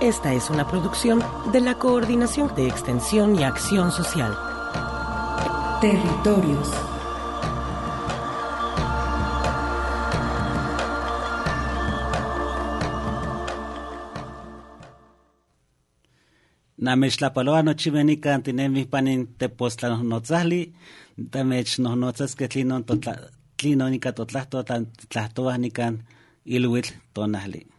Esta es una producción de la Coordinación de Extensión y Acción Social. Territorios. Namechtlapaloa nochimenika tinemi panin que tlinon tlinon nikan ilhuitl tonahli.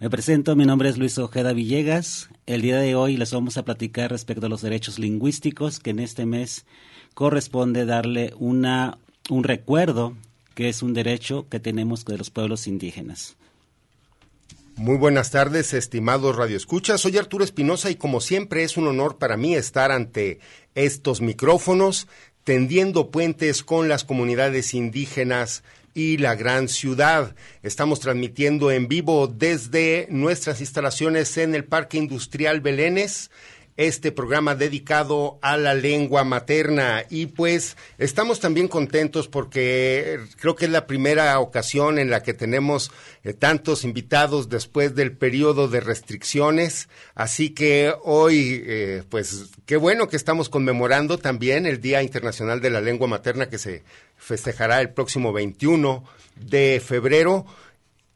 Me presento, mi nombre es Luis Ojeda Villegas. El día de hoy les vamos a platicar respecto a los derechos lingüísticos, que en este mes corresponde darle una, un recuerdo, que es un derecho que tenemos de los pueblos indígenas. Muy buenas tardes, estimados radioescuchas. Soy Arturo Espinosa y como siempre es un honor para mí estar ante estos micrófonos, tendiendo puentes con las comunidades indígenas y la gran ciudad. Estamos transmitiendo en vivo desde nuestras instalaciones en el Parque Industrial Belénes este programa dedicado a la lengua materna. Y pues estamos también contentos porque creo que es la primera ocasión en la que tenemos eh, tantos invitados después del periodo de restricciones. Así que hoy, eh, pues qué bueno que estamos conmemorando también el Día Internacional de la Lengua Materna que se festejará el próximo 21 de febrero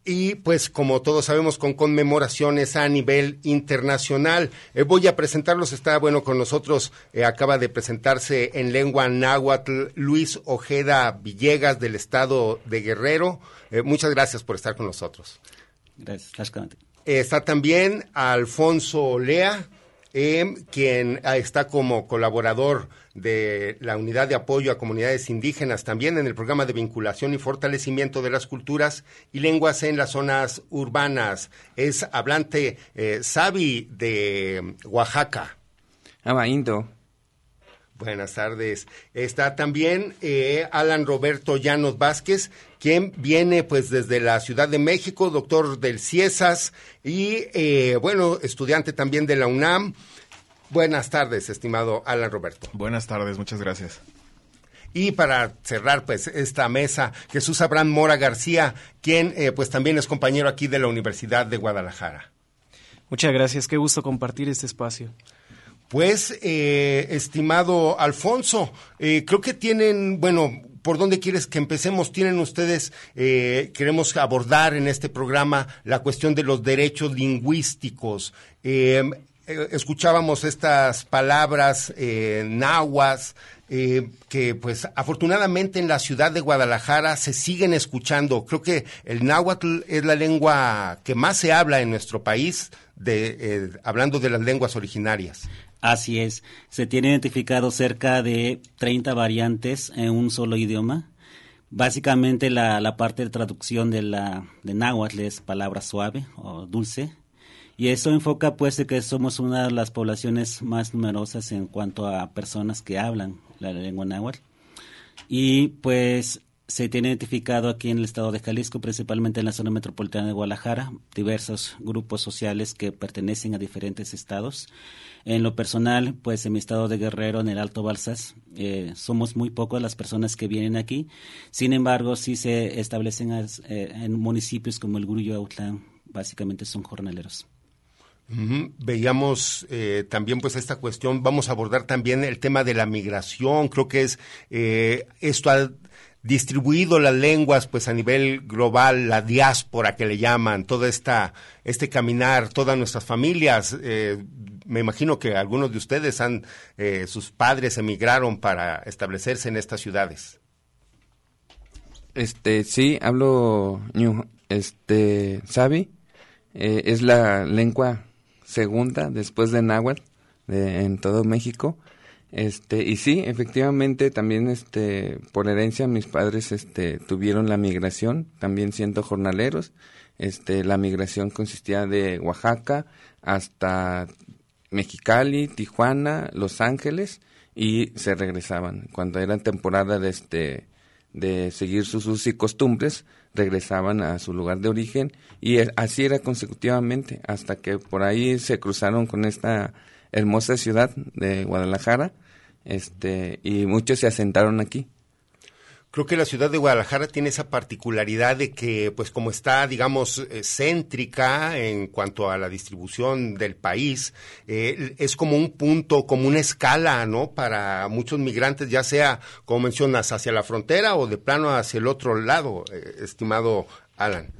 y pues como todos sabemos con conmemoraciones a nivel internacional. Eh, voy a presentarlos, está bueno con nosotros, eh, acaba de presentarse en lengua náhuatl Luis Ojeda Villegas del estado de Guerrero. Eh, muchas gracias por estar con nosotros. Gracias, está también Alfonso Lea, quien ah, está como colaborador de la Unidad de Apoyo a Comunidades Indígenas, también en el programa de vinculación y fortalecimiento de las culturas y lenguas en las zonas urbanas. Es hablante eh, Sabi de Oaxaca. Amainto. Buenas tardes. Está también eh, Alan Roberto Llanos Vázquez, quien viene pues desde la Ciudad de México, doctor del CIESAS y eh, bueno, estudiante también de la UNAM. Buenas tardes, estimado Alan Roberto. Buenas tardes, muchas gracias. Y para cerrar pues esta mesa, Jesús Abraham Mora García, quien eh, pues también es compañero aquí de la Universidad de Guadalajara. Muchas gracias, qué gusto compartir este espacio. Pues, eh, estimado Alfonso, eh, creo que tienen, bueno, ¿por dónde quieres que empecemos? Tienen ustedes, queremos abordar en este programa la cuestión de los derechos lingüísticos. Eh, escuchábamos estas palabras eh, nahuas eh, que pues afortunadamente en la ciudad de Guadalajara se siguen escuchando. Creo que el náhuatl es la lengua que más se habla en nuestro país, de, eh, hablando de las lenguas originarias. Así es, se tiene identificado cerca de 30 variantes en un solo idioma. Básicamente la, la parte de traducción de la de náhuatl es palabra suave o dulce y eso enfoca pues que somos una de las poblaciones más numerosas en cuanto a personas que hablan la lengua náhuatl. Y pues se tiene identificado aquí en el estado de Jalisco, principalmente en la zona metropolitana de Guadalajara, diversos grupos sociales que pertenecen a diferentes estados. En lo personal, pues en mi estado de Guerrero, en el Alto Balsas, eh, somos muy pocos las personas que vienen aquí. Sin embargo, sí se establecen eh, en municipios como el Grullo Autlán, básicamente son jornaleros. Veíamos eh, también pues esta cuestión, vamos a abordar también el tema de la migración, creo que es eh, esto ha distribuido las lenguas pues a nivel global, la diáspora que le llaman, toda esta, este caminar, todas nuestras familias, eh, me imagino que algunos de ustedes han, eh, sus padres emigraron para establecerse en estas ciudades. Este, sí, hablo este, Sabi, eh, es la lengua segunda después de náhuatl en todo México. Este, y sí, efectivamente, también este, por herencia mis padres este, tuvieron la migración, también siendo jornaleros. Este, la migración consistía de Oaxaca hasta Mexicali, Tijuana, Los Ángeles y se regresaban. Cuando era temporada de este de seguir sus usos y costumbres, regresaban a su lugar de origen y así era consecutivamente hasta que por ahí se cruzaron con esta hermosa ciudad de Guadalajara este y muchos se asentaron aquí. Creo que la ciudad de Guadalajara tiene esa particularidad de que, pues como está, digamos, eh, céntrica en cuanto a la distribución del país, eh, es como un punto, como una escala, ¿no? Para muchos migrantes, ya sea, como mencionas, hacia la frontera o de plano hacia el otro lado, eh, estimado Alan.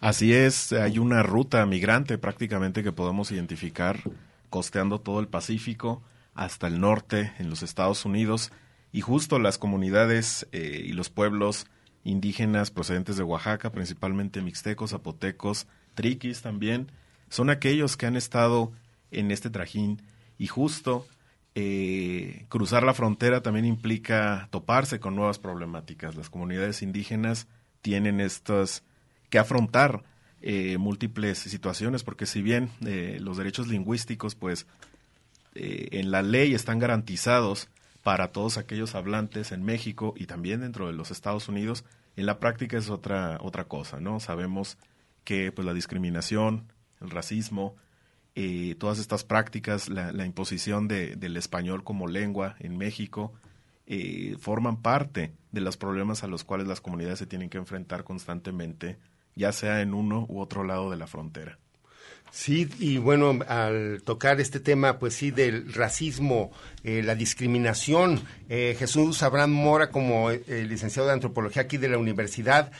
Así es, hay una ruta migrante prácticamente que podemos identificar costeando todo el Pacífico hasta el norte en los Estados Unidos y justo las comunidades eh, y los pueblos indígenas procedentes de Oaxaca, principalmente mixtecos, zapotecos, triquis también, son aquellos que han estado en este trajín y justo eh, cruzar la frontera también implica toparse con nuevas problemáticas. Las comunidades indígenas tienen estas que afrontar eh, múltiples situaciones porque si bien los derechos lingüísticos pues en la ley están garantizados para todos aquellos hablantes en México y también dentro de los Estados Unidos, en la práctica es otra, otra cosa, ¿no? Sabemos que pues, la discriminación, el racismo, eh, todas estas prácticas, la, imposición de, del español como lengua en México, eh, forman parte de los problemas a los cuales las comunidades se tienen que enfrentar constantemente, ya sea en uno u otro lado de la frontera. Sí, y bueno, al tocar este tema, pues sí, del racismo, eh, la discriminación, eh, Jesús Abraham Mora, como eh, licenciado de antropología aquí de la universidad,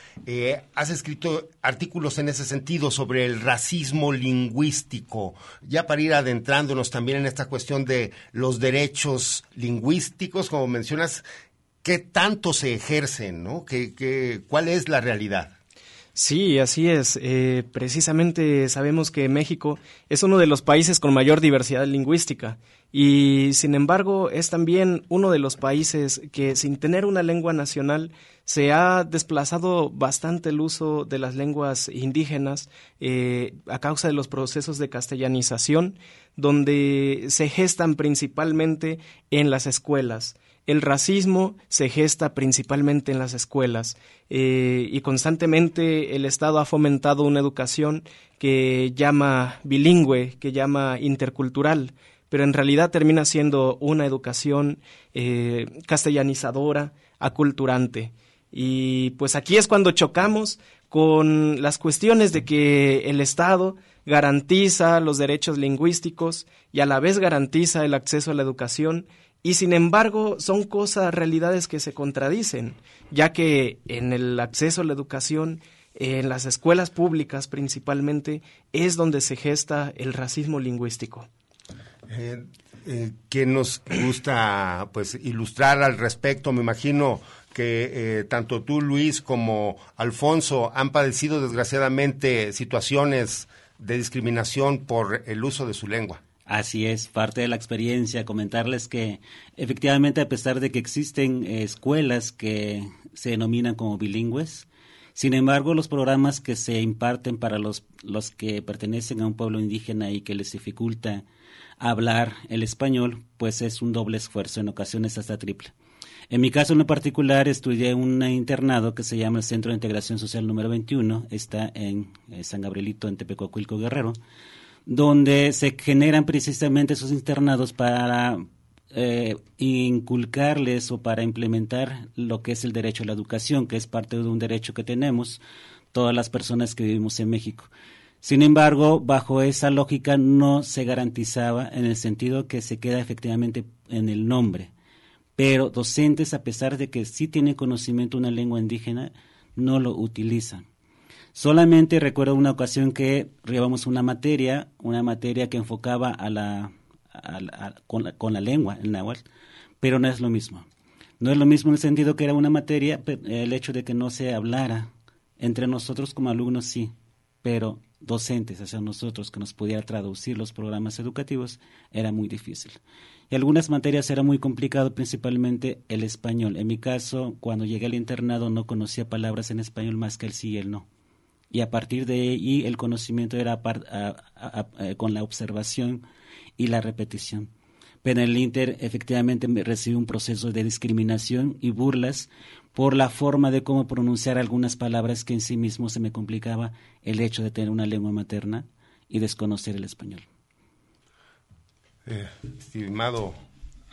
has escrito artículos en ese sentido sobre el racismo lingüístico, ya para ir adentrándonos también en esta cuestión de los derechos lingüísticos, como mencionas, ¿qué tanto se ejercen, no? ¿Qué, qué, cuál es la realidad? Sí, así es. Eh, precisamente sabemos que México es uno de los países con mayor diversidad lingüística y, sin embargo, es también uno de los países que, sin tener una lengua nacional, se ha desplazado bastante el uso de las lenguas indígenas eh, a causa de los procesos de castellanización, donde se gestan principalmente en las escuelas. El racismo se gesta principalmente en las escuelas eh, y constantemente el Estado ha fomentado una educación que llama bilingüe, que llama intercultural, pero en realidad termina siendo una educación eh, castellanizadora, aculturante. Y pues aquí es cuando chocamos con las cuestiones de que el Estado garantiza los derechos lingüísticos y a la vez garantiza el acceso a la educación y sin embargo son cosas, realidades que se contradicen, ya que en el acceso a la educación, en las escuelas públicas principalmente, es donde se gesta el racismo lingüístico. Eh, eh, nos gusta pues ilustrar al respecto? Me imagino que eh, tanto tú, Luis, como Alfonso han padecido desgraciadamente situaciones de discriminación por el uso de su lengua. Así es, parte de la experiencia, comentarles que efectivamente a pesar de que existen escuelas que se denominan como bilingües, sin embargo los programas que se imparten para los, los que pertenecen a un pueblo indígena y que les dificulta hablar el español, pues es un doble esfuerzo, en ocasiones hasta triple. En mi caso en particular estudié un internado que se llama el Centro de Integración Social número 21, está en eh, San Gabrielito, en Tepecoacuilco Guerrero, donde se generan precisamente esos internados para eh, inculcarles o para implementar lo que es el derecho a la educación, que es parte de un derecho que tenemos todas las personas que vivimos en México. Sin embargo, bajo esa lógica no se garantizaba en el sentido que se queda efectivamente en el nombre. Pero docentes, a pesar de que sí tienen conocimiento de una lengua indígena, no lo utilizan Solamente recuerdo una ocasión que llevamos una materia, una materia que enfocaba a la, con, la con la lengua, el náhuatl, pero no es lo mismo. No es lo mismo en el sentido que era una materia, el hecho de que no se hablara entre nosotros como alumnos sí, pero docentes, sea, nosotros que nos pudiera traducir los programas educativos, era muy difícil. Y algunas materias era muy complicado, principalmente el español. En mi caso, cuando llegué al internado no conocía palabras en español más que el sí y el no. Y a partir de ahí el conocimiento era eh, con la observación y la repetición. Pero en el Inter efectivamente recibí un proceso de discriminación y burlas por la forma de cómo pronunciar algunas palabras que en sí mismo se me complicaba el hecho de tener una lengua materna y desconocer el español. Eh, estimado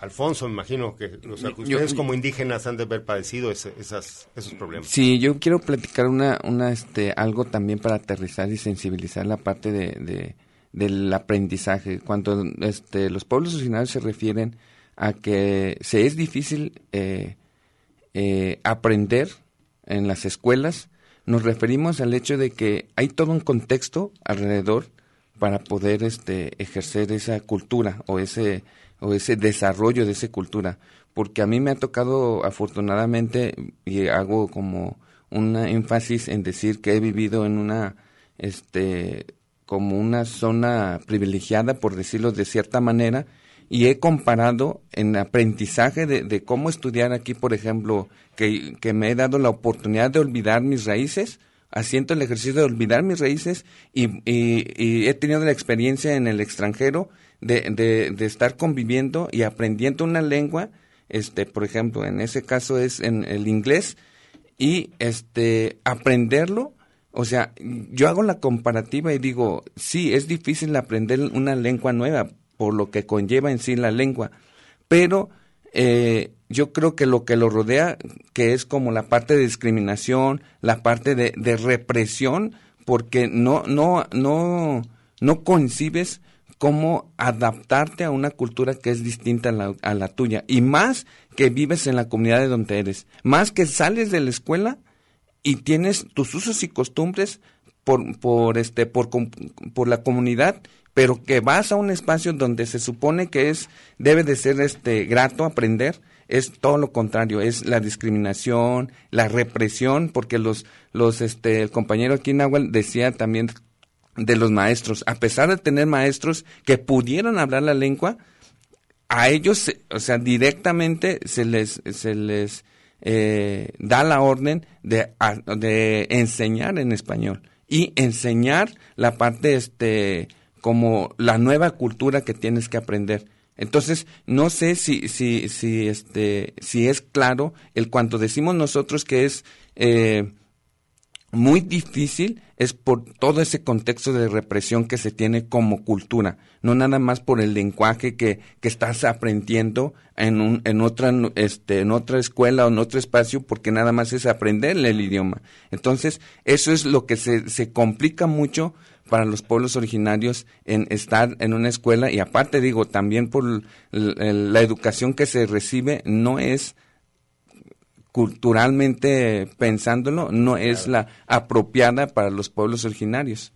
Alfonso, me imagino que los, ustedes como indígenas han de haber padecido esas, esos problemas. Sí, yo quiero platicar una, una, este, algo también para aterrizar y sensibilizar la parte de, del aprendizaje. Cuando este, los pueblos originarios se refieren a que se es difícil eh, eh, aprender en las escuelas, nos referimos al hecho de que hay todo un contexto alrededor para poder este, ejercer esa cultura o ese, o ese desarrollo de esa cultura. Porque a mí me ha tocado, afortunadamente, y hago como un énfasis en decir que he vivido en una, este, como una zona privilegiada, por decirlo de cierta manera, y he comparado en aprendizaje de, cómo estudiar aquí, por ejemplo, que, que, me he dado la oportunidad de olvidar mis raíces, haciendo el ejercicio de olvidar mis raíces y, y, he tenido la experiencia en el extranjero de, de, de, estar conviviendo y aprendiendo una lengua, este, por ejemplo, en ese caso es en el inglés, y este, aprenderlo o sea, yo hago la comparativa y digo, sí, es difícil aprender una lengua nueva, por lo que conlleva en sí la lengua. Pero eh, yo creo que lo que lo rodea, que es como la parte de discriminación, la parte de, represión, porque no, no, no, no concibes cómo adaptarte a una cultura que es distinta a la, a la, tuya. Y más que vives en la comunidad de donde eres. Más que sales de la escuela y tienes tus usos y costumbres por, por, este, por, por la comunidad pero que vas a un espacio donde se supone que es debe de ser este grato aprender es todo lo contrario es la discriminación la represión porque los los este el compañero aquí decía también de los maestros a pesar de tener maestros que pudieran hablar la lengua a ellos o sea directamente se les se les eh, da la orden de, de enseñar en español y enseñar la parte este como la nueva cultura que tienes que aprender. Entonces, no sé si, si, si, este, si es claro el cuanto decimos nosotros que es eh, muy difícil, es por todo ese contexto de represión que se tiene como cultura, no nada más por el lenguaje que, que estás aprendiendo en, un, en, otra, este, en otra escuela o en otro espacio, porque nada más es aprender el idioma. Entonces, eso es lo que se, se complica mucho para los pueblos originarios en estar en una escuela y aparte digo también por la educación que se recibe no es culturalmente pensándolo no es la apropiada para los pueblos originarios.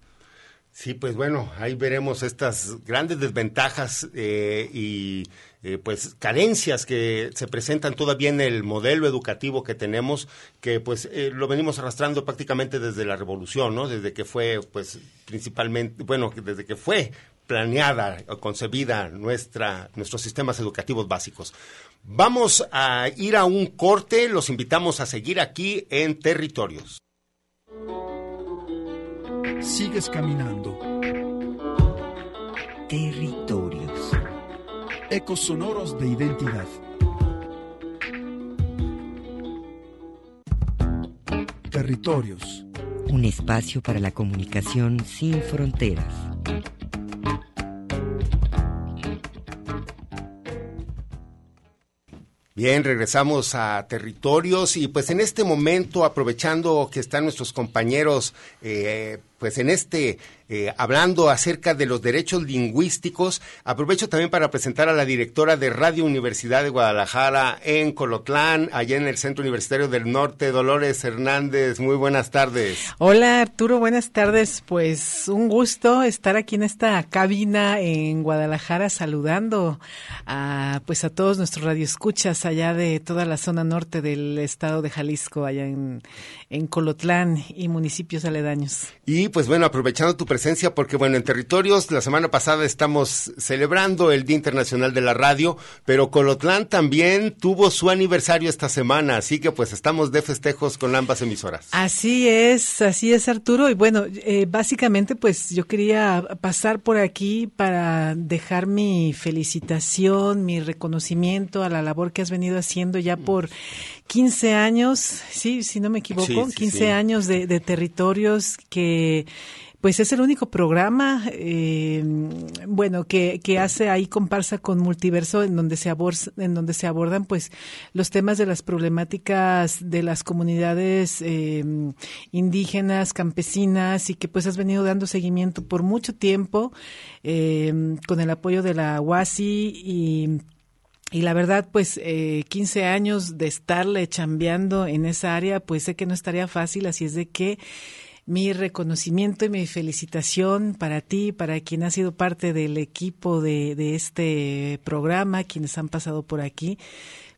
Sí, pues bueno, ahí veremos estas grandes desventajas eh, y eh, pues carencias que se presentan todavía en el modelo educativo que tenemos, que pues eh, lo venimos arrastrando prácticamente desde la revolución, ¿no? Desde que fue, pues principalmente, bueno, desde que fue planeada o concebida nuestra, nuestros sistemas educativos básicos. Vamos a ir a un corte, los invitamos a seguir aquí en Territorios sigues caminando. Territorios. Ecos sonoros de identidad. Territorios. Un espacio para la comunicación sin fronteras. Bien, regresamos a territorios y pues en este momento, aprovechando que están nuestros compañeros eh, pues en este, eh, hablando acerca de los derechos lingüísticos, aprovecho también para presentar a la directora de Radio Universidad de Guadalajara en Colotlán, allá en el Centro Universitario del Norte, Dolores Hernández. Muy buenas tardes. Hola Arturo, buenas tardes. Pues un gusto estar aquí en esta cabina en Guadalajara saludando a pues a todos nuestros radioescuchas allá de toda la zona norte del estado de Jalisco, allá en, en Colotlán y municipios aledaños. Y pues bueno, aprovechando tu presencia, porque bueno, en territorios, la semana pasada estamos celebrando el Día Internacional de la Radio, pero Colotlán también tuvo su aniversario esta semana, así que pues estamos de festejos con ambas emisoras. Así es, así es Arturo. Y bueno, eh, básicamente pues yo quería pasar por aquí para dejar mi felicitación, mi reconocimiento a la labor que has venido haciendo ya por 15 años, sí, si no me equivoco, Sí, sí, 15 sí. años de, de territorios que pues es el único programa, eh, bueno, que, que hace ahí comparsa con Multiverso, en donde se abor- en donde se abordan, pues, los temas de las problemáticas de las comunidades eh, indígenas, campesinas, y que pues has venido dando seguimiento por mucho tiempo, eh, con el apoyo de la UASI y y la verdad, pues eh, 15 años de estarle chambeando en esa área, pues sé que no estaría fácil, así es de que mi reconocimiento y mi felicitación para ti, para quien ha sido parte del equipo de, de este programa, quienes han pasado por aquí,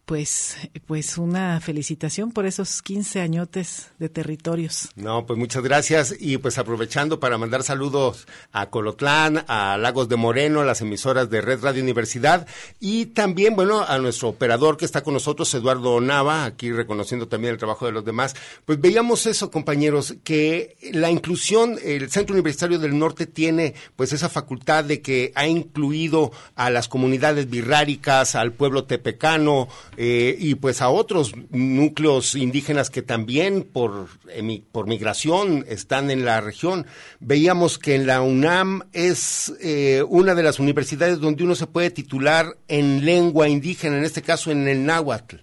pues, pues una felicitación por esos 15 añotes de territorios. No, pues muchas gracias y pues aprovechando para mandar saludos a Colotlán, a Lagos de Moreno, a las emisoras de Red Radio Universidad y también, bueno, a nuestro operador que está con nosotros, Eduardo Nava, aquí reconociendo también el trabajo de los demás. Pues veíamos eso, compañeros, que la inclusión, el Centro Universitario del Norte tiene pues esa facultad de que ha incluido a las comunidades birráricas, al pueblo tepecano, eh, y pues a otros núcleos indígenas que también por, emi- por migración están en la región. Veíamos que en la UNAM es eh, una de las universidades donde uno se puede titular en lengua indígena, en este caso en el náhuatl.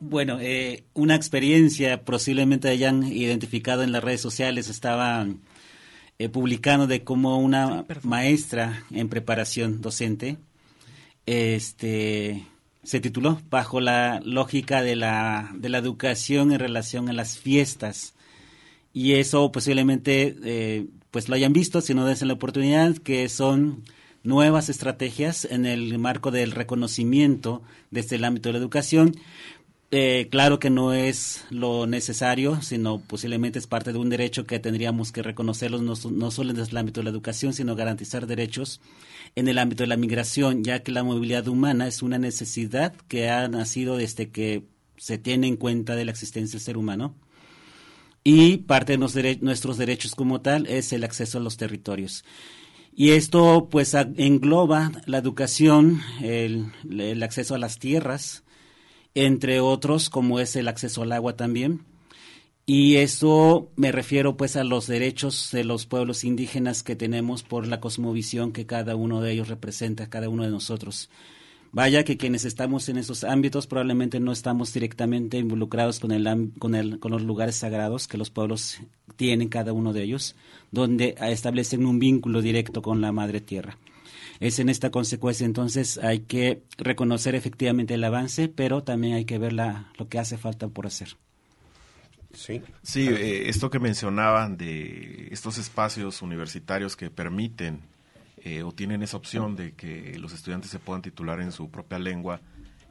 Bueno, eh, una experiencia posiblemente hayan identificado en las redes sociales, estaba eh, publicando de cómo una maestra en preparación docente este, se tituló bajo la lógica de la, de la educación en relación a las fiestas. Y eso posiblemente eh, pues lo hayan visto, si no desen la oportunidad, que son nuevas estrategias en el marco del reconocimiento desde el ámbito de la educación. Eh, claro que no es lo necesario, sino posiblemente es parte de un derecho que tendríamos que reconocerlos no, no solo desde el ámbito de la educación, sino garantizar derechos en el ámbito de la migración, ya que la movilidad humana es una necesidad que ha nacido desde que se tiene en cuenta de la existencia del ser humano. Y parte de nuestros derechos como tal es el acceso a los territorios. Y esto pues engloba la educación, el acceso a las tierras, entre otros como es el acceso al agua también. Y esto me refiero pues a los derechos de los pueblos indígenas que tenemos por la cosmovisión que cada uno de ellos representa, cada uno de nosotros. Vaya que quienes estamos en esos ámbitos probablemente no estamos directamente involucrados con, el, con, el, con los lugares sagrados que los pueblos tienen, cada uno de ellos, donde establecen un vínculo directo con la madre tierra. Es en esta consecuencia entonces hay que reconocer efectivamente el avance, pero también hay que ver la, lo que hace falta por hacer. Sí. Sí, eh, esto que mencionaban de estos espacios universitarios que permiten eh, o tienen esa opción de que los estudiantes se puedan titular en su propia lengua,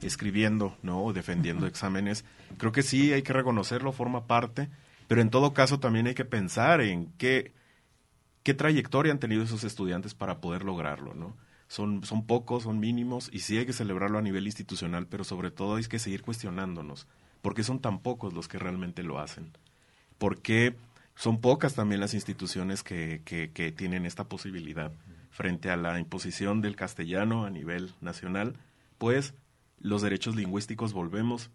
escribiendo, ¿no? O defendiendo exámenes. Creo que sí, hay que reconocerlo, forma parte, pero en todo caso también hay que pensar en qué, qué trayectoria han tenido esos estudiantes para poder lograrlo, ¿no? Son, son pocos, son mínimos, y sí hay que celebrarlo a nivel institucional, pero sobre todo hay que seguir cuestionándonos. ¿Por qué son tan pocos los que realmente lo hacen? ¿Por qué son pocas también las instituciones que, que, tienen esta posibilidad frente a la imposición del castellano a nivel nacional? Pues los derechos lingüísticos, volvemos,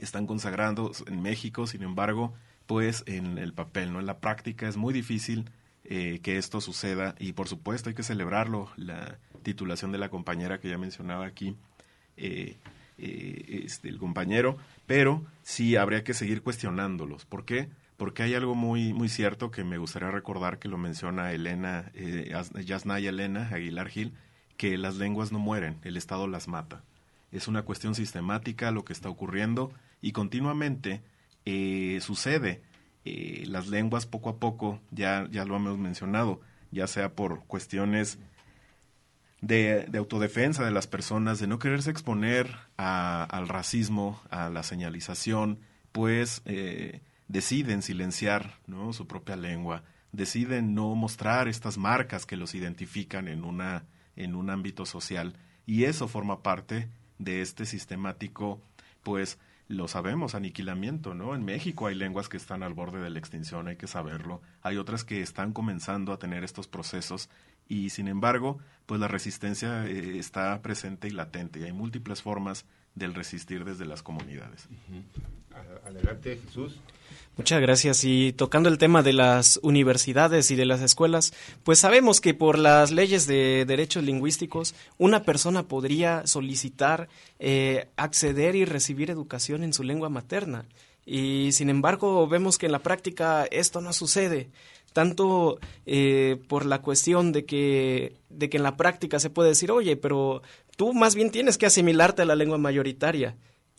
están consagrados en México, sin embargo, pues en el papel, ¿no? En la práctica es muy difícil eh, que esto suceda y por supuesto hay que celebrarlo, la titulación de la compañera que ya mencionaba aquí, eh, eh, este, el compañero, pero sí habría que seguir cuestionándolos. ¿Por qué? porque hay algo muy, muy cierto que me gustaría recordar que lo menciona Elena, eh, Yasnaya Elena Aguilar Gil, que las lenguas no mueren, el Estado las mata. Es una cuestión sistemática lo que está ocurriendo y continuamente eh, sucede. Eh, las lenguas poco a poco, ya, ya lo hemos mencionado, ya sea por cuestiones de, autodefensa de las personas, de no quererse exponer al racismo, a la señalización, pues eh, deciden silenciar ¿no? su propia lengua, deciden no mostrar estas marcas que los identifican en, una, en un ámbito social. Y eso forma parte de este sistemático, pues, lo sabemos, aniquilamiento, ¿no? En México hay lenguas que están al borde de la extinción, hay que saberlo. Hay otras que están comenzando a tener estos procesos y, sin embargo, pues la resistencia eh, está presente y latente y hay múltiples formas del resistir desde las comunidades. Adelante, Jesús. Muchas gracias. Y tocando el tema de las universidades y de las escuelas, pues sabemos que por las leyes de derechos lingüísticos, una persona podría solicitar eh, acceder y recibir educación en su lengua materna. Y sin embargo, vemos que en la práctica esto no sucede tanto eh, por la cuestión de que, de que en la práctica se puede decir, oye, pero tú más bien tienes que asimilarte a la lengua mayoritaria.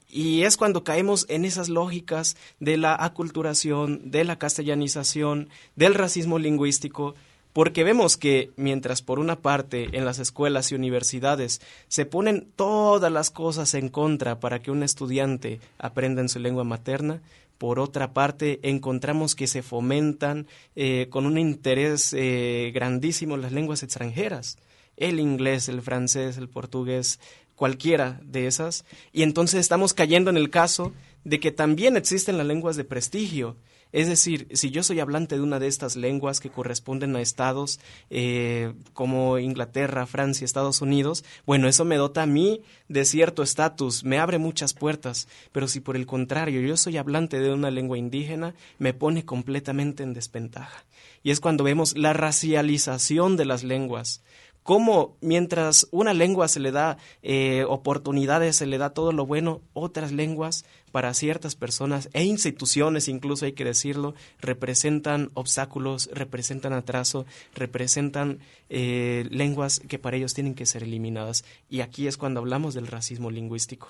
Y es cuando caemos en esas lógicas de la aculturación, de la castellanización, del racismo lingüístico, porque vemos que mientras por una parte en las escuelas y universidades se ponen todas las cosas en contra para que un estudiante aprenda en su lengua materna, por otra parte encontramos que se fomentan eh, con un interés eh, grandísimo las lenguas extranjeras, el inglés, el francés, el portugués, cualquiera de esas, y entonces estamos cayendo en el caso de que también existen las lenguas de prestigio. Es decir, si yo soy hablante de una de estas lenguas que corresponden a estados eh, como Inglaterra, Francia, Estados Unidos, bueno, eso me dota a mí de cierto estatus, me abre muchas puertas, pero si por el contrario yo soy hablante de una lengua indígena, me pone completamente en desventaja. Y es cuando vemos la racialización de las lenguas, cómo mientras una lengua se le da eh, oportunidades, se le da todo lo bueno, otras lenguas para ciertas personas e instituciones, incluso hay que decirlo, representan obstáculos, representan atraso, representan eh, lenguas que para ellos tienen que ser eliminadas. Y aquí es cuando hablamos del racismo lingüístico.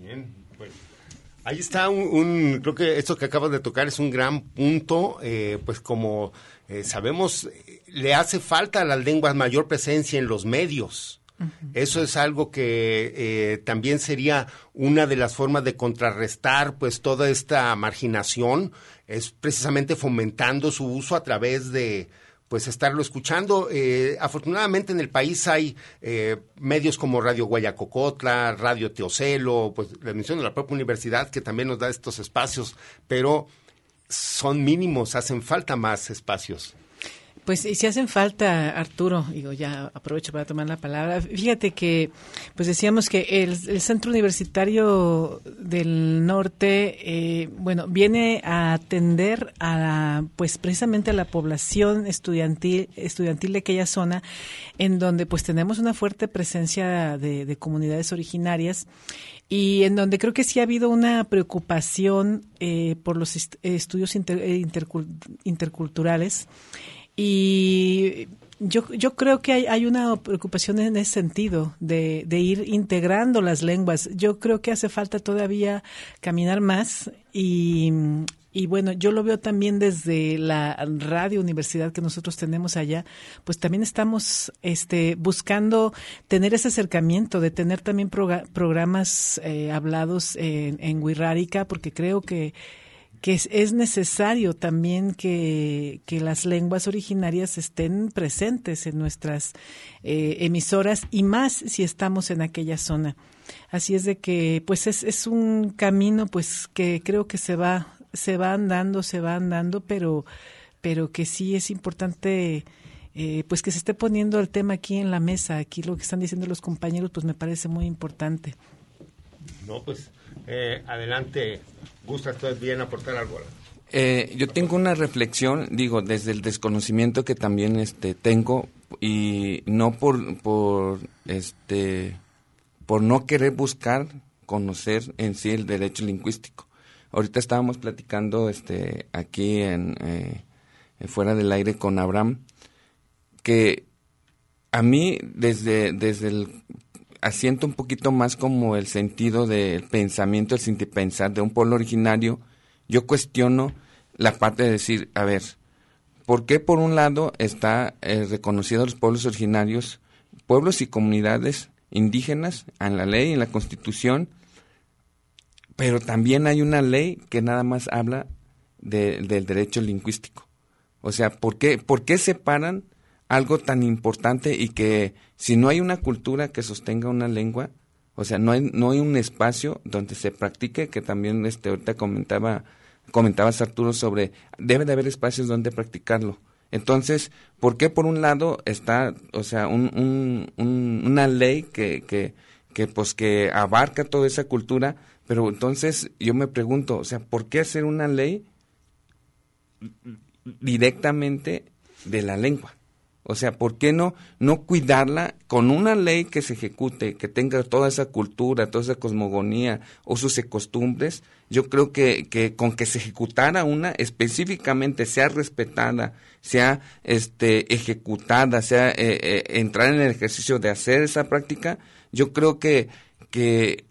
Bien, pues ahí está un, creo que esto que acabas de tocar es un gran punto, eh, pues como sabemos le hace falta a las lenguas mayor presencia en los medios. Eso es algo que eh, también sería una de las formas de contrarrestar pues toda esta marginación, es precisamente fomentando su uso a través de pues estarlo escuchando. Eh, afortunadamente en el país hay eh, medios como Radio Guayacocotla, Radio Teocelo, pues la de la propia universidad que también nos da estos espacios, pero son mínimos, hacen falta más espacios. Pues y si hacen falta, Arturo, digo, ya aprovecho para tomar la palabra. Fíjate que, pues decíamos que el, Centro Universitario del Norte, eh, bueno, viene a atender a, pues precisamente a la población estudiantil, estudiantil de aquella zona, en donde pues tenemos una fuerte presencia de, comunidades originarias y en donde creo que sí ha habido una preocupación eh, por los estudios interculturales y yo, yo creo que hay, hay una preocupación en ese sentido, de, de, ir integrando las lenguas. Yo creo que hace falta todavía caminar más y, y bueno, yo lo veo también desde la radio universidad que nosotros tenemos allá, pues también estamos este, buscando tener ese acercamiento, de tener también programas eh, hablados en, en Wirrárica, porque creo que que es, necesario también que, las lenguas originarias estén presentes en nuestras eh, emisoras y más si estamos en aquella zona. Así es de que pues es, es un camino pues que creo que se va se va andando, se va andando, pero pero que sí es importante eh, pues que se esté poniendo el tema aquí en la mesa, aquí lo que están diciendo los compañeros pues me parece muy importante. No, pues eh, adelante, ¿gusta usted bien aportar algo? Eh, yo tengo una reflexión, digo, desde el desconocimiento que también este, tengo y no por, por, este, por no querer buscar conocer en sí el derecho lingüístico. ahorita estábamos platicando este aquí en eh, fuera del aire con Abraham que a mí desde desde el asiento un poquito más como el sentido del pensamiento, el pensar de un pueblo originario, yo cuestiono la parte de decir, a ver, ¿por qué por un lado está eh, reconocido los pueblos originarios, pueblos y comunidades indígenas en la ley, en la constitución, pero también hay una ley que nada más habla del derecho lingüístico? O sea, ¿por qué, ¿por qué separan algo tan importante y que si no hay una cultura que sostenga una lengua, o sea, no hay, no hay un espacio donde se practique, que también este, ahorita comentaba, comentabas Arturo sobre, debe de haber espacios donde practicarlo. Entonces, ¿por qué por un lado está, o sea, un, un, una ley que, que, que, pues, que abarca toda esa cultura, pero entonces yo me pregunto, o sea, ¿por qué hacer una ley directamente de la lengua? O sea, ¿por qué no, no cuidarla con una ley que se ejecute, que tenga toda esa cultura, toda esa cosmogonía, usos y costumbres? Yo creo que, que con que se ejecutara una específicamente, sea respetada, sea este, ejecutada, sea eh, eh, entrar en el ejercicio de hacer esa práctica, yo creo que, que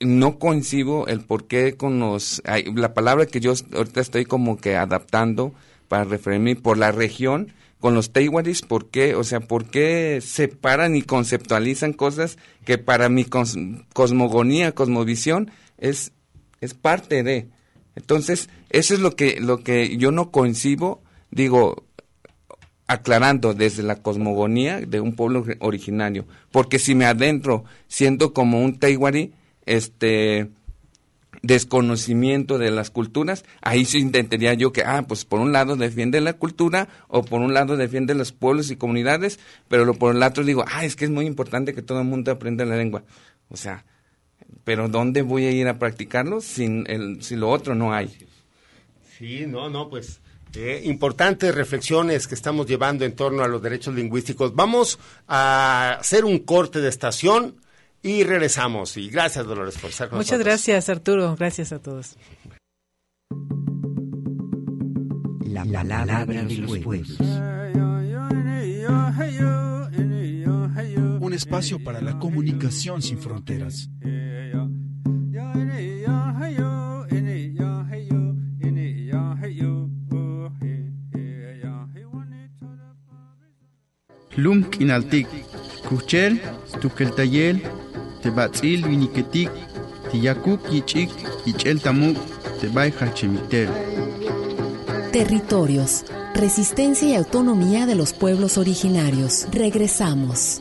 no coincido el por qué con los... la palabra que yo ahorita estoy como que adaptando para referirme por la región, con los Teiwaris, ¿por qué? O sea, ¿por qué separan y conceptualizan cosas que para mi cosmogonía, cosmovisión, es, es parte de? Entonces, eso es lo que, lo que yo no concibo, digo, aclarando desde la cosmogonía de un pueblo originario. Porque si me adentro siendo como un Teiwari, este, desconocimiento de las culturas, ahí sí intentaría yo que, ah, pues por un lado defiende la cultura o por un lado defiende los pueblos y comunidades, pero lo, por el otro digo, ah, es que es muy importante que todo el mundo aprenda la lengua. O sea, pero ¿dónde voy a ir a practicarlo sin el, si lo otro no hay? Sí, no, no, pues eh, importantes reflexiones que estamos llevando en torno a los derechos lingüísticos. Vamos a hacer un corte de estación y regresamos. Y gracias, Dolores, por estar con Muchas gracias, Arturo. Gracias a todos. La palabra de los pueblos. Un espacio para la comunicación sin fronteras. Lum kinaltik, kuchel, tukeltayel, Territorios, resistencia y autonomía de los pueblos originarios. Regresamos.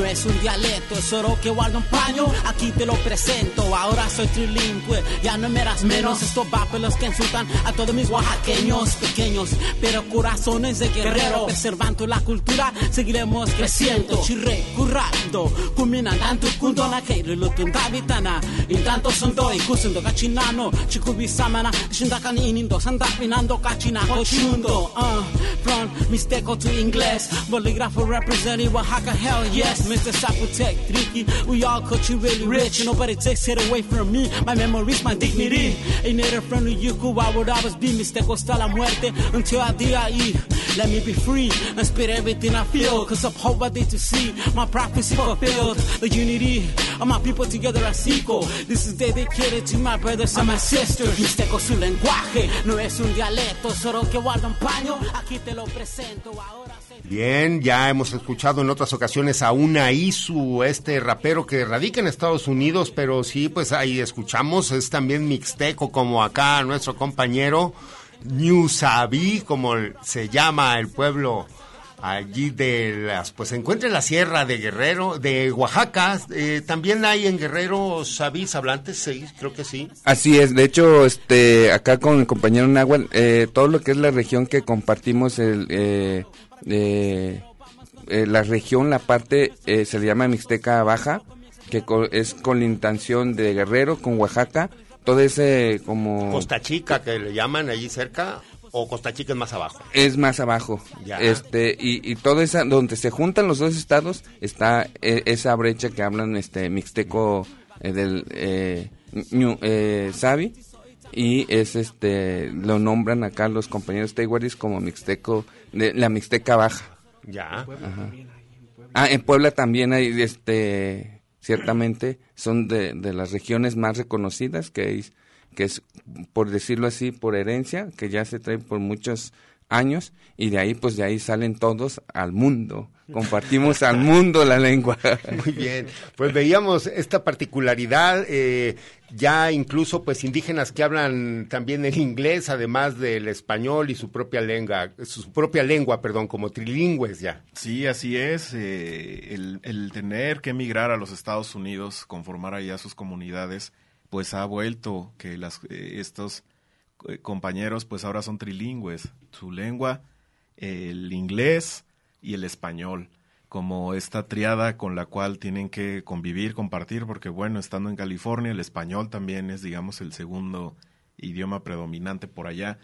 Es un dialecto, es oro que guarda un paño. Aquí te lo presento, ahora soy trilingüe, ya no me das menos. Estos papeles que insultan a todos mis oaxaqueños pequeños, pero corazones de guerrero. Preservando la cultura, seguiremos creciendo. Chirre, currando, tanto junto na keire lutun tabitana. Intanto son doi, kusendo cachinano, chikubi samana, shindakan inindo, sandapinando cachina, cochundo. Uh, from Mixteco to English, bolígrafo representing Oaxaca, hell yes, Mr. Zapotec, Tricky. We all you really rich, and nobody takes it away from me. My memories, my dignity. Ain't it a friend of you, why would I always be Mr. Costa la muerte until I die? Let me be free and spit everything I feel. Cause of hope I did to see my prophecy fulfilled. The unity of my people together as equal. This is dedicated to my brothers and my sisters. Mixteco su lenguaje, no es un dialecto, solo que guarda un paño. Aquí te lo presento ahora. Bien, ya hemos escuchado en otras ocasiones a una Isu, este rapero que radica en Estados Unidos, pero sí, pues ahí escuchamos, es también mixteco como acá nuestro compañero Sabi, como se llama el pueblo allí de las, pues se encuentra en la sierra de Guerrero, de Oaxaca, eh, también hay en Guerrero sabís hablantes, sí, creo que sí. Así es, de hecho, este, acá con el compañero Nahual, eh, todo lo que es la región que compartimos, el, eh, eh, eh, la región, la parte, eh, se le llama Mixteca Baja, que co- es con la intención de Guerrero, con Oaxaca, todo ese como... Costa Chica, que le llaman allí cerca, o Costa Chica es más abajo. Es más abajo. Ya. Este, y, y todo esa, donde se juntan los dos estados, está eh, esa brecha que hablan este mixteco eh, del eh, ñu- eh, Sabi. Y es este, lo nombran acá los compañeros tehuaris como mixteco, de la mixteca baja. Ya. Ajá. Ah, en Puebla también hay, este, ciertamente, son de, de las regiones más reconocidas, que, hay- que es, por decirlo así, por herencia, que ya se trae por muchos años, y de ahí, pues de ahí salen todos al mundo. Compartimos al mundo la lengua. Muy bien, pues veíamos esta particularidad, eh, ya incluso pues indígenas que hablan también el inglés, además del español y su propia lengua, su propia lengua, perdón, como trilingües ya. Sí, así es. eh, el, el tener que emigrar a los Estados Unidos, conformar allá sus comunidades, pues ha vuelto que las, eh, estos eh, compañeros pues ahora son trilingües. Su lengua, el inglés y el español como esta triada con la cual tienen que convivir, compartir, porque bueno, estando en California, el español también es, digamos, el segundo idioma predominante por allá.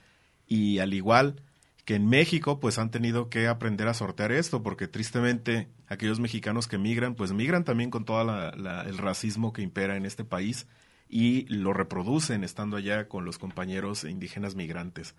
Y al igual que en México, pues han tenido que aprender a sortear esto, porque tristemente aquellos mexicanos que migran, pues migran también con todo el racismo que impera en este país y lo reproducen estando allá con los compañeros indígenas migrantes.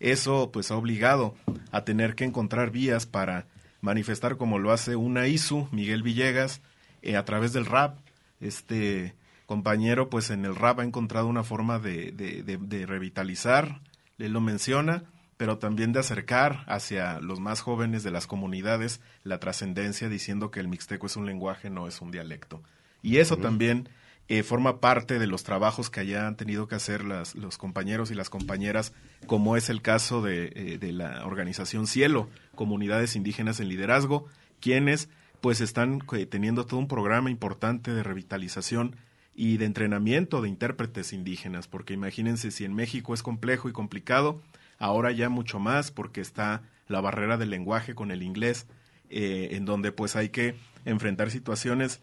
Eso pues ha obligado a tener que encontrar vías para manifestar como lo hace una ISU, Miguel Villegas, eh, a través del rap. Este compañero pues en el rap ha encontrado una forma de, de, de, de revitalizar, él lo menciona, pero también de acercar hacia los más jóvenes de las comunidades la trascendencia diciendo que el mixteco es un lenguaje, no es un dialecto. Y eso también eh, forma parte de los trabajos que allá han tenido que hacer las, los compañeros y las compañeras, como es el caso de, eh, la organización Cielo, Comunidades Indígenas en Liderazgo, quienes pues están eh, teniendo todo un programa importante de revitalización y de entrenamiento de intérpretes indígenas, porque imagínense si en México es complejo y complicado, ahora ya mucho más porque está la barrera del lenguaje con el inglés, en donde pues hay que enfrentar situaciones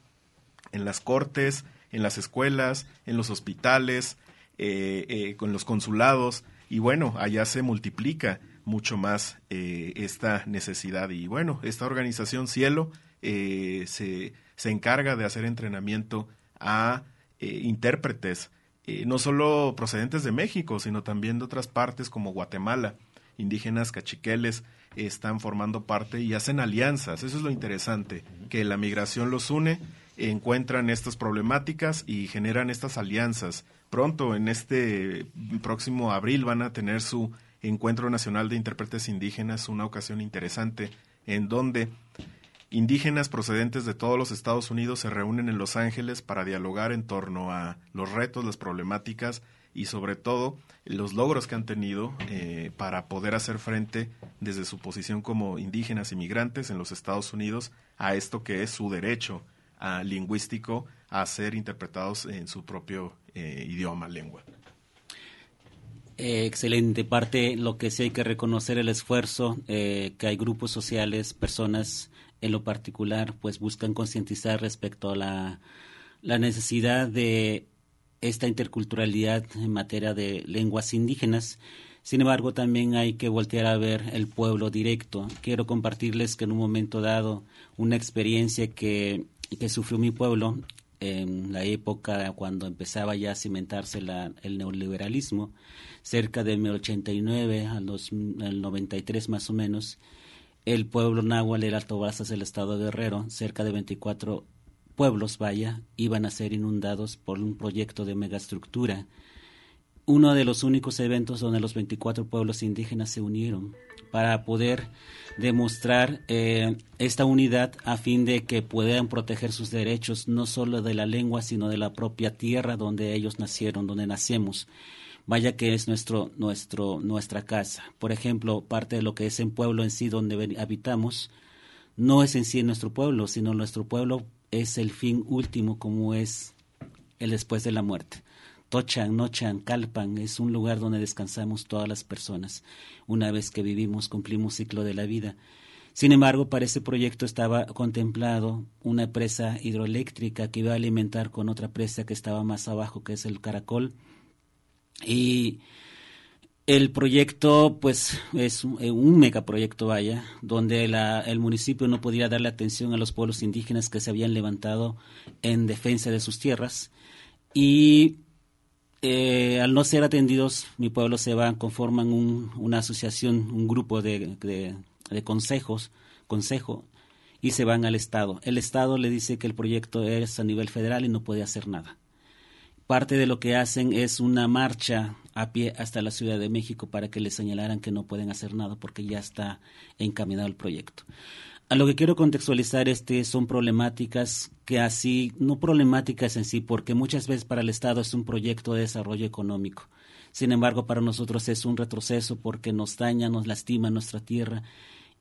en las cortes, en las escuelas, en los hospitales, eh, eh, con los consulados, y bueno, allá se multiplica mucho más eh, esta necesidad. Y bueno, esta organización Cielo eh, se, se, encarga de hacer entrenamiento a eh, intérpretes, eh, no solo procedentes de México, sino también de otras partes como Guatemala. Indígenas cachiqueles están formando parte y hacen alianzas. Eso es lo interesante, que la migración los une encuentran estas problemáticas y generan estas alianzas. Pronto, en este próximo abril, van a tener su Encuentro Nacional de Intérpretes Indígenas, una ocasión interesante en donde indígenas procedentes de todos los Estados Unidos se reúnen en Los Ángeles para dialogar en torno a los retos, las problemáticas y sobre todo los logros que han tenido eh, para poder hacer frente desde su posición como indígenas inmigrantes en los Estados Unidos a esto que es su derecho a, lingüístico a ser interpretados en su propio eh, idioma, lengua. Eh, excelente parte, lo que sí hay que reconocer el esfuerzo eh, que hay grupos sociales, personas en lo particular, pues buscan concientizar respecto a la, la necesidad de esta interculturalidad en materia de lenguas indígenas. Sin embargo, también hay que voltear a ver el pueblo directo. Quiero compartirles que en un momento dado una experiencia que, que sufrió mi pueblo en la época cuando empezaba ya a cimentarse la, el neoliberalismo, cerca de 1989 al, dos, al 93 más o menos, el pueblo náhuatl era Alto Brazas del estado de Guerrero, cerca de 24 pueblos, vaya, iban a ser inundados por un proyecto de megaestructura. Uno de los únicos eventos donde los 24 pueblos indígenas se unieron para poder demostrar eh, esta unidad a fin de que puedan proteger sus derechos no solo de la lengua sino de la propia tierra donde ellos nacieron, donde nacemos. Vaya que es nuestro, nuestro, nuestra casa. Por ejemplo, parte de lo que es en pueblo en sí donde habitamos, no es en sí nuestro pueblo, sino nuestro pueblo es el fin último como es el después de la muerte. Tochan, Nochan, Calpan es un lugar donde descansamos todas las personas. Una vez que vivimos, cumplimos ciclo de la vida. Sin embargo, para ese proyecto estaba contemplado una presa hidroeléctrica que iba a alimentar con otra presa que estaba más abajo, que es el Caracol. Y el proyecto, pues, es un, un megaproyecto, vaya, donde el municipio no podía darle atención a los pueblos indígenas que se habían levantado en defensa de sus tierras. Y eh, al no ser atendidos, mi pueblo se va, conforman un, una asociación, un grupo de, consejos, consejo, y se van al Estado. El Estado le dice que el proyecto es a nivel federal y no puede hacer nada. Parte de lo que hacen es una marcha a pie hasta la Ciudad de México para que les señalaran que no pueden hacer nada porque ya está encaminado el proyecto. A lo que quiero contextualizar este son problemáticas que así, no problemáticas en sí, porque muchas veces para el Estado es un proyecto de desarrollo económico. Sin embargo, para nosotros es un retroceso porque nos daña, nos lastima nuestra tierra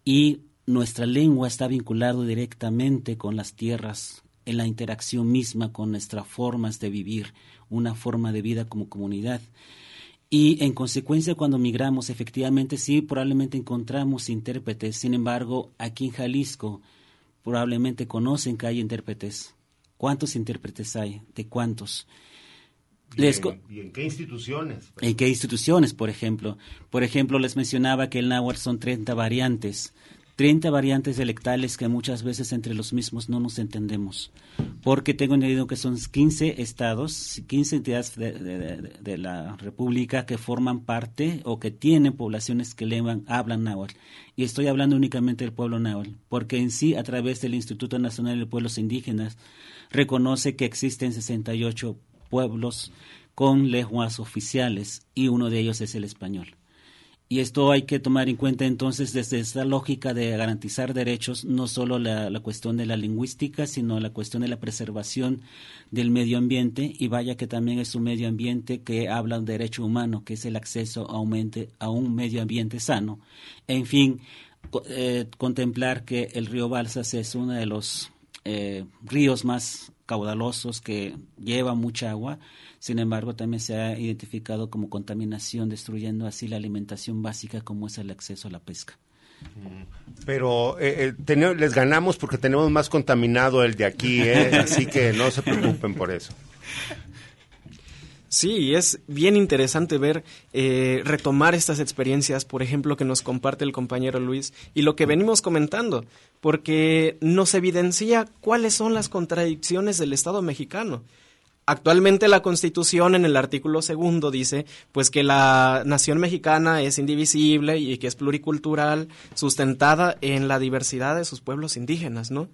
y nuestra lengua está vinculada directamente con las tierras, en la interacción misma con nuestras formas de vivir, una forma de vida como comunidad. Y en consecuencia, cuando migramos, efectivamente sí, probablemente encontramos intérpretes. Sin embargo, aquí en Jalisco, probablemente conocen que hay intérpretes. ¿Cuántos intérpretes hay? ¿De cuántos? ¿Y, les, en, ¿Y en qué instituciones? ¿En qué instituciones, por ejemplo? Por ejemplo, les mencionaba que el náhuatl son 30 variantes. 30 variantes dialectales que muchas veces entre los mismos no nos entendemos, porque tengo entendido que son 15 estados, 15 entidades de, la República que forman parte o que tienen poblaciones que hablan náhuatl. Y estoy hablando únicamente del pueblo náhuatl, porque en sí, a través del Instituto Nacional de Pueblos Indígenas, reconoce que existen 68 pueblos con lenguas oficiales y uno de ellos es el español. Y esto hay que tomar en cuenta entonces desde esta lógica de garantizar derechos, no solo la, la, cuestión de la lingüística, sino la cuestión de la preservación del medio ambiente. Y vaya que también es un medio ambiente que habla de derecho humano, que es el acceso a un, mente, a un medio ambiente sano. En fin, eh, contemplar que el río Balsas es uno de los eh, ríos más caudalosos que lleva mucha agua sin embargo, también se ha identificado como contaminación, destruyendo así la alimentación básica como es el acceso a la pesca. Pero eh, eh, les ganamos porque tenemos más contaminado el de aquí, ¿eh? así que no se preocupen por eso. Sí, es bien interesante ver, eh, retomar estas experiencias, por ejemplo, que nos comparte el compañero Luis y lo que venimos comentando, porque nos evidencia cuáles son las contradicciones del Estado mexicano. Actualmente la Constitución en el artículo segundo dice pues que la nación mexicana es indivisible y que es pluricultural, sustentada en la diversidad de sus pueblos indígenas, ¿no?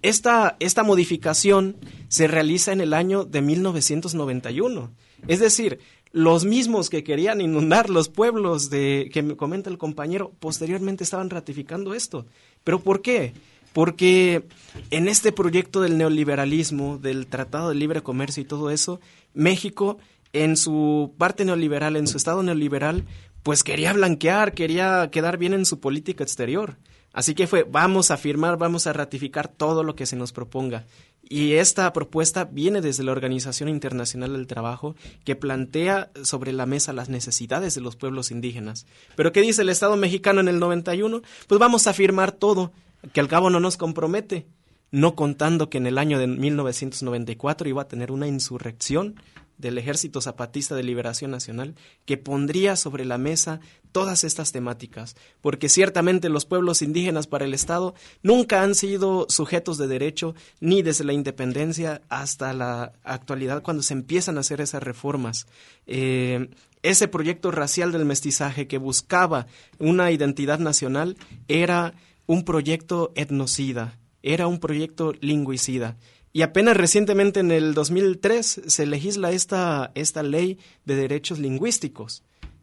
Esta, esta modificación se realiza en el año de 1991. Es decir, los mismos que querían inundar los pueblos de que me comenta el compañero posteriormente estaban ratificando esto. ¿Pero por qué? Porque en este proyecto del neoliberalismo, del Tratado de Libre Comercio y todo eso, México, en su parte neoliberal, en su estado neoliberal, pues quería blanquear, quería quedar bien en su política exterior. Así que fue, vamos a firmar, vamos a ratificar todo lo que se nos proponga. Y esta propuesta viene desde la Organización Internacional del Trabajo, que plantea sobre la mesa las necesidades de los pueblos indígenas. Pero ¿qué dice el Estado mexicano en el 91? Pues vamos a firmar todo que al cabo no nos compromete, no contando que en el año de 1994 iba a tener una insurrección del Ejército Zapatista de Liberación Nacional que pondría sobre la mesa todas estas temáticas, porque ciertamente los pueblos indígenas para el Estado nunca han sido sujetos de derecho ni desde la independencia hasta la actualidad cuando se empiezan a hacer esas reformas. Eh, ese proyecto racial del mestizaje que buscaba una identidad nacional era un proyecto etnocida, era un proyecto lingüicida. Y apenas recientemente en el 2003 se legisla esta, esta ley de derechos lingüísticos.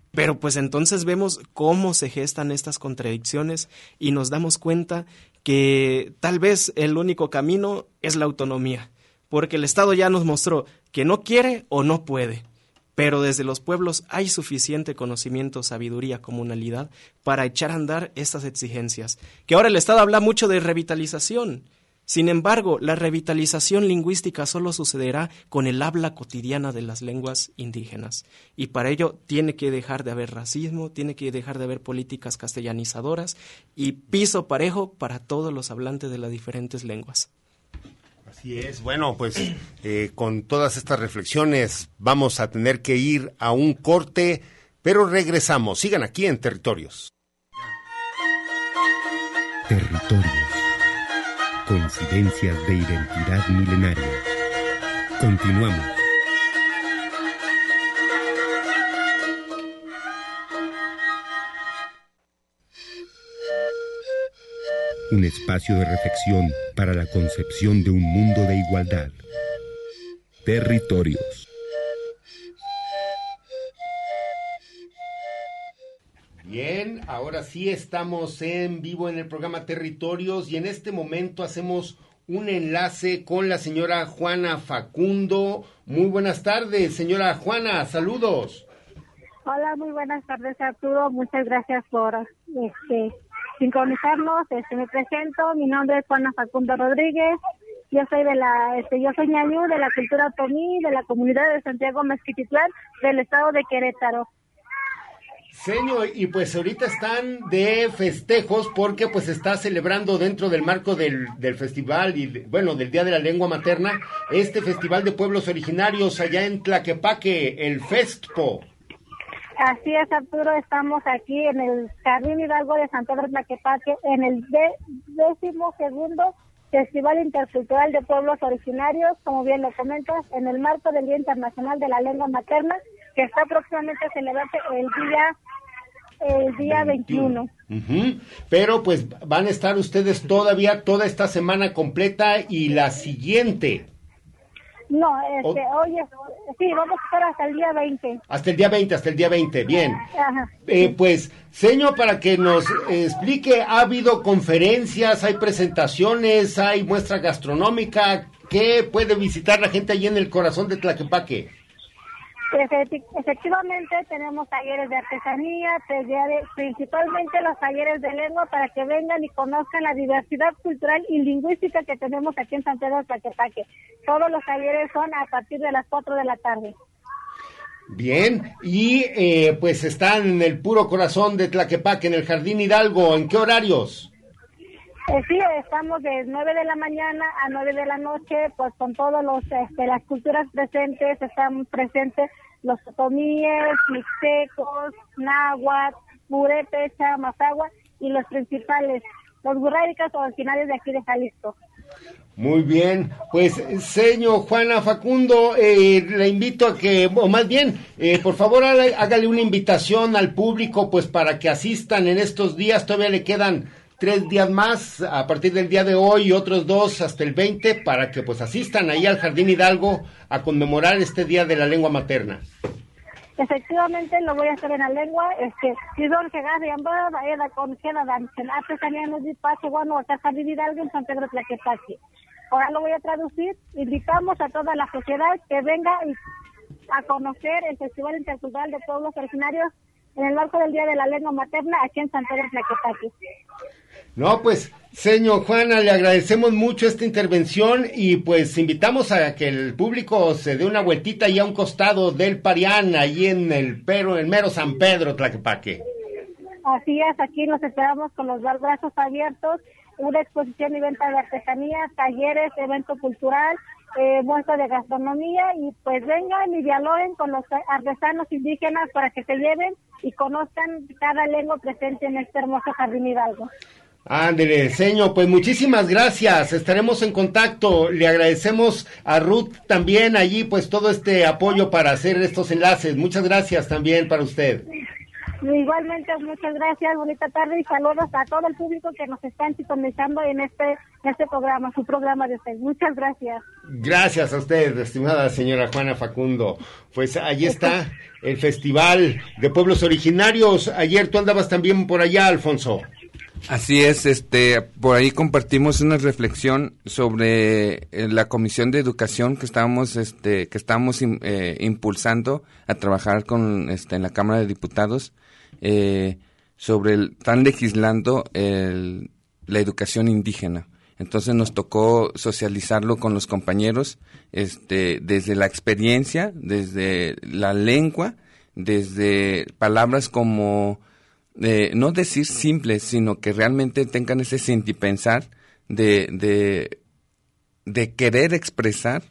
Pero pues entonces vemos cómo se gestan estas contradicciones y nos damos cuenta que tal vez el único camino es la autonomía, porque el Estado ya nos mostró que no quiere o no puede. Pero desde los pueblos hay suficiente conocimiento, sabiduría, comunalidad para echar a andar estas exigencias. Que ahora el Estado habla mucho de revitalización. Sin embargo, la revitalización lingüística solo sucederá con el habla cotidiana de las lenguas indígenas. Y para ello tiene que dejar de haber racismo, tiene que dejar de haber políticas castellanizadoras y piso parejo para todos los hablantes de las diferentes lenguas. Así es. Bueno, pues eh, con todas estas reflexiones vamos a tener que ir a un corte, pero regresamos. Sigan aquí en Territorios. Territorios. Coincidencias de identidad milenaria. Continuamos. Un espacio de reflexión para la concepción de un mundo de igualdad. Territorios. Bien, ahora sí estamos en vivo en el programa Territorios y en este momento hacemos un enlace con la señora Juana Facundo. Muy buenas tardes, señora Juana, saludos. Hola, muy buenas tardes Arturo, muchas gracias por este sincronizarnos. Este, me presento, mi nombre es Juana Facundo Rodríguez. Yo soy de la, este, yo soy ñañú de la cultura tomí, de la comunidad de Santiago Mezquititlán, del estado de Querétaro. Señor, y pues ahorita están de festejos porque pues está celebrando dentro del marco del, del festival y bueno, del Día de la Lengua Materna, este festival de pueblos originarios allá en Tlaquepaque, el Festpo. Así es, Arturo, estamos aquí en el Jardín Hidalgo de San Pedro Tlaquepaque, en el décimo segundo Festival Intercultural de Pueblos Originarios, como bien lo comentas, en el marco del Día Internacional de la Lengua Materna, que está próximamente a celebrarse el día, el día 21. Ujú. Pero pues van a estar ustedes todavía toda esta semana completa y la siguiente, No, este, oye, sí, vamos a estar hasta el día 20. hasta el día 20, hasta el día 20, bien. Ajá. Eh, pues, señor, para que nos explique, ha habido conferencias, hay presentaciones, hay muestra gastronómica, ¿qué puede visitar la gente allí en el corazón de Tlaquepaque? Efecti- Efectivamente, tenemos talleres de artesanía, principalmente los talleres de lengua para que vengan y conozcan la diversidad cultural y lingüística que tenemos aquí en San Pedro de Tlaquepaque. Todos los talleres son a partir de las 4 de la tarde. Bien, y eh, pues están en el puro corazón de Tlaquepaque, en el Jardín Hidalgo, ¿en qué horarios? Eh, sí, estamos de 9 de la mañana a 9 de la noche, pues con todos los, este, las culturas presentes, están presentes los otomíes, mixtecos, náhuatl, purépecha, mazagua y los principales, los burráricas originarios de aquí de Jalisco. Muy bien, pues señor Juana Facundo, eh, le invito a que, o más bien, eh, por favor hágale una invitación al público, pues para que asistan en estos días, todavía le quedan tres días más, a partir del día de hoy y otros dos hasta el 20, para que pues asistan ahí al Jardín Hidalgo a conmemorar este Día de la Lengua Materna. Efectivamente, lo voy a hacer en la lengua. Este, si son que gane en verdad, era con que la dan, que la artesanía nos di paso, bueno, acá está vivir algo en San Pedro Tlaquepaque. Ahora lo voy a traducir. Invitamos a toda la sociedad que venga a conocer el Festival Intercultural de Pueblos Originarios en el marco del Día de la Lengua Materna aquí en San Pedro Tlaquepaque. No, pues, señor Juana, le agradecemos mucho esta intervención y pues invitamos a que el público se dé una vueltita ahí a un costado del Parián, ahí en el pero, el mero San Pedro, Tlaquepaque. Así es, aquí nos esperamos con los brazos abiertos, una exposición y venta de artesanía, talleres, evento cultural, eh, muestra de gastronomía y pues vengan y dialoguen con los artesanos indígenas para que se lleven y conozcan cada lengua presente en este hermoso jardín Hidalgo. Ándele, señor, pues muchísimas gracias, estaremos en contacto, le agradecemos a Ruth también allí pues todo este apoyo para hacer estos enlaces, muchas gracias también para usted. Igualmente, muchas gracias, bonita tarde y saludos a todo el público que nos están sintonizando en este, en este programa, su programa de usted. Muchas gracias. Gracias a usted, estimada señora Juana Facundo. Pues allí está el Festival de Pueblos Originarios. Ayer tú andabas también por allá, Alfonso. Así es, este, por ahí compartimos una reflexión sobre eh, la comisión de educación que estábamos, este, que estábamos eh, impulsando a trabajar con, este, en la Cámara de Diputados eh, sobre el, están legislando el- la educación indígena. Entonces nos tocó socializarlo con los compañeros, este, desde la experiencia, desde la lengua, desde palabras como de no decir simples, sino que realmente tengan ese sentipensar de, de, de querer expresar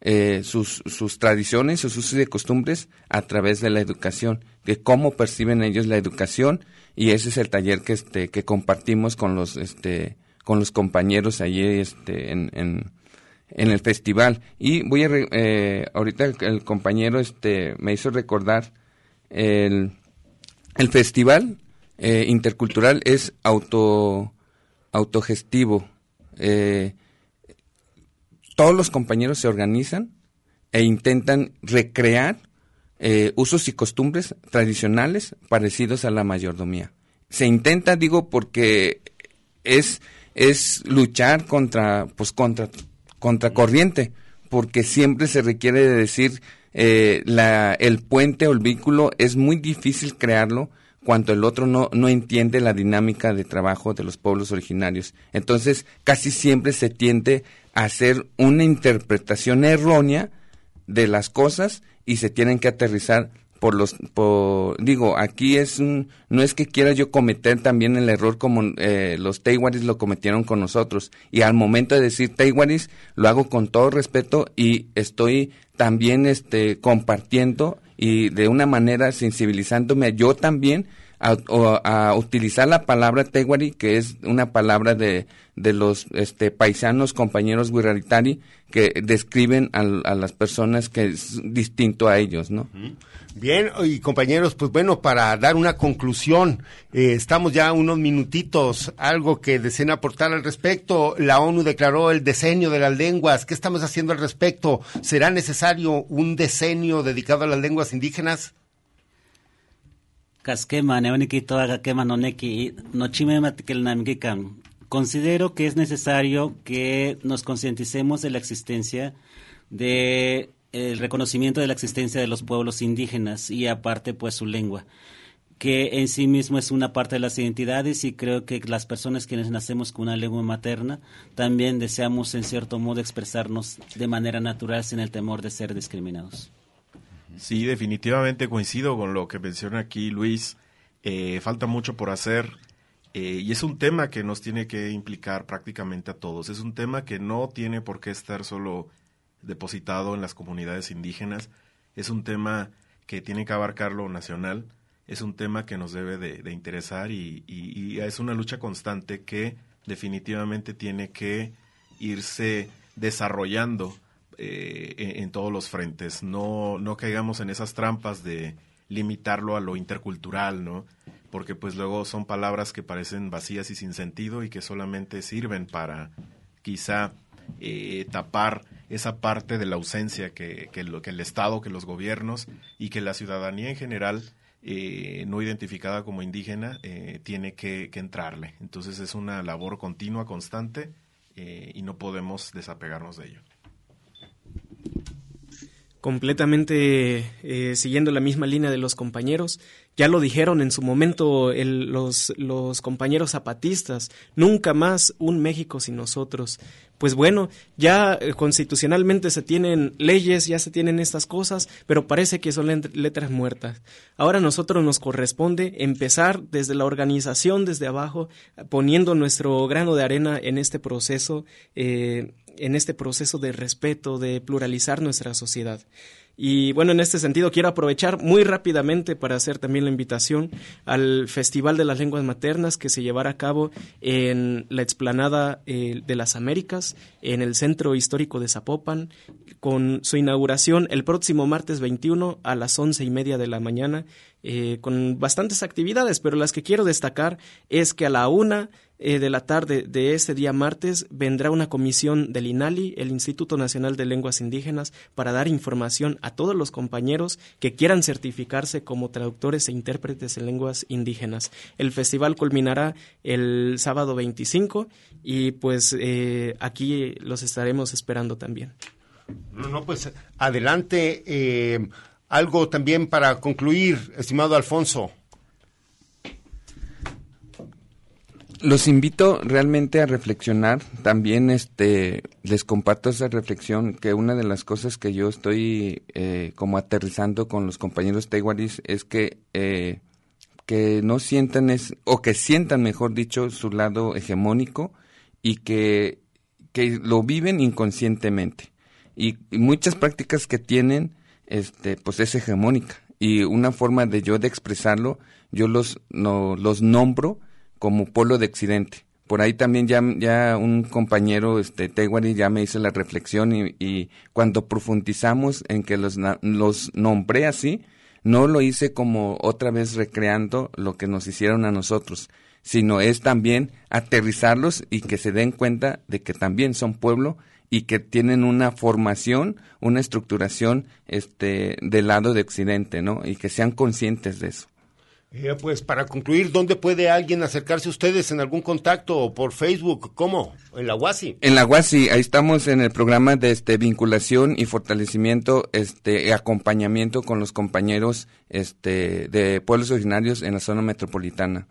eh, sus, sus tradiciones, sus usos y costumbres a través de la educación, de cómo perciben ellos la educación. Y ese es el taller que este que compartimos con los este con los compañeros allí este en, en, en el festival. Y voy a re- eh, ahorita el, el compañero este me hizo recordar el el festival eh, intercultural es auto autogestivo. Eh, todos los compañeros se organizan e intentan recrear eh, usos y costumbres tradicionales parecidos a la mayordomía. Se intenta, digo, porque es, es luchar contra, pues contra, contra corriente, porque siempre se requiere de decir eh, el puente o el vínculo es muy difícil crearlo cuando el otro no, no entiende la dinámica de trabajo de los pueblos originarios. Entonces, casi siempre se tiende a hacer una interpretación errónea de las cosas y se tienen que aterrizar por los por digo aquí es un no es que quiera yo cometer también el error como eh, los Teiwaris lo cometieron con nosotros. Y al momento de decir Teiwaris lo hago con todo respeto y estoy también este compartiendo y de una manera sensibilizándome yo también a, a utilizar la palabra Teiwari que es una palabra de, de los este, paisanos compañeros Wirraritari que describen al- a, las personas que es distinto a ellos, ¿no? Bien, y compañeros, pues bueno, para dar una conclusión, eh, estamos ya unos minutitos, algo que deseen aportar al respecto. La ONU declaró el decenio de las lenguas. ¿Qué estamos haciendo al respecto? ¿Será necesario un decenio dedicado a las lenguas indígenas? Casquema, noneki. Considero que es necesario que nos concienticemos de la existencia de el reconocimiento de la existencia de los pueblos indígenas y aparte pues su lengua que en sí mismo es una parte de las identidades y creo que las personas quienes nacemos con una lengua materna también deseamos en cierto modo expresarnos de manera natural sin el temor de ser discriminados. Sí, definitivamente coincido con lo que menciona aquí Luis. Eh, falta mucho por hacer eh, y es un tema que nos tiene que implicar prácticamente a todos. Es un tema que no tiene por qué estar solo depositado en las comunidades indígenas. Es un tema que tiene que abarcar lo nacional. Es un tema que nos debe de, de interesar y, es una lucha constante que definitivamente tiene que irse desarrollando eh, en, todos los frentes. No, no caigamos en esas trampas de limitarlo a lo intercultural, ¿no? Porque pues luego son palabras que parecen vacías y sin sentido y que solamente sirven para quizá eh, tapar esa parte de la ausencia que, que, lo, que el Estado, que los gobiernos y que la ciudadanía en general eh, no identificada como indígena eh, tiene que, entrarle. Entonces es una labor continua, constante y no podemos desapegarnos de ello. Completamente eh, siguiendo la misma línea de los compañeros. Ya lo dijeron en su momento el- los, los compañeros zapatistas, nunca más un México sin nosotros. Pues bueno, ya eh, constitucionalmente se tienen leyes, ya se tienen estas cosas, pero parece que son letras muertas. Ahora a nosotros nos corresponde empezar desde la organización, desde abajo, poniendo nuestro grano de arena en este proceso, eh, en este proceso de respeto, de pluralizar nuestra sociedad. Y bueno, en este sentido quiero aprovechar muy rápidamente para hacer también la invitación al Festival de las Lenguas Maternas que se llevará a cabo en la explanada eh, de las Américas, en el Centro Histórico de Zapopan, con su inauguración el próximo martes 21 a las once y media de la mañana eh, con bastantes actividades, pero las que quiero destacar es que a la una eh, de la tarde de este día martes vendrá una comisión del INALI, el Instituto Nacional de Lenguas Indígenas, para dar información a todos los compañeros que quieran certificarse como traductores e intérpretes en lenguas indígenas. El festival culminará el sábado 25 y pues eh, aquí los estaremos esperando también. No, pues adelante. Eh, algo también para concluir, estimado Alfonso. Los invito realmente a reflexionar. También este les comparto esa reflexión que una de las cosas que yo estoy eh, como aterrizando con los compañeros teguaris es que eh, que no sientan es o que sientan mejor dicho su lado hegemónico y que que lo viven inconscientemente y, muchas prácticas que tienen este pues es hegemónica y una forma de yo de expresarlo yo los no, los nombro como polo de occidente. Por ahí también ya, ya un compañero, este, Teguari, ya me hizo la reflexión y, cuando profundizamos en que los, los nombré así, no lo hice como otra vez recreando lo que nos hicieron a nosotros, sino es también aterrizarlos y que se den cuenta de que también son pueblo y que tienen una formación, una estructuración este, del lado de Occidente, ¿no? Y que sean conscientes de eso. Eh, pues para concluir, ¿dónde puede alguien acercarse a ustedes en algún contacto o por Facebook? ¿Cómo? ¿En la UASI? En la UASI, ahí estamos en el programa de este vinculación y fortalecimiento, este acompañamiento con los compañeros este de pueblos originarios en la zona metropolitana.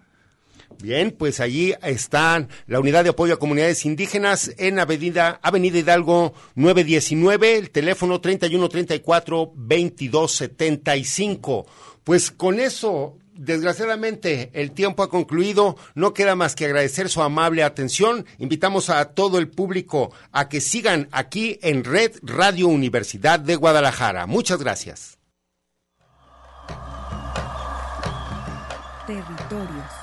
Bien, pues allí están la unidad de apoyo a comunidades indígenas en Avenida, Avenida Hidalgo 919, el teléfono 3134 2275. Pues con eso desgraciadamente el tiempo ha concluido. No queda más que agradecer su amable atención. Invitamos a todo el público a que sigan aquí en Red Radio Universidad de Guadalajara. Muchas gracias. Territorios.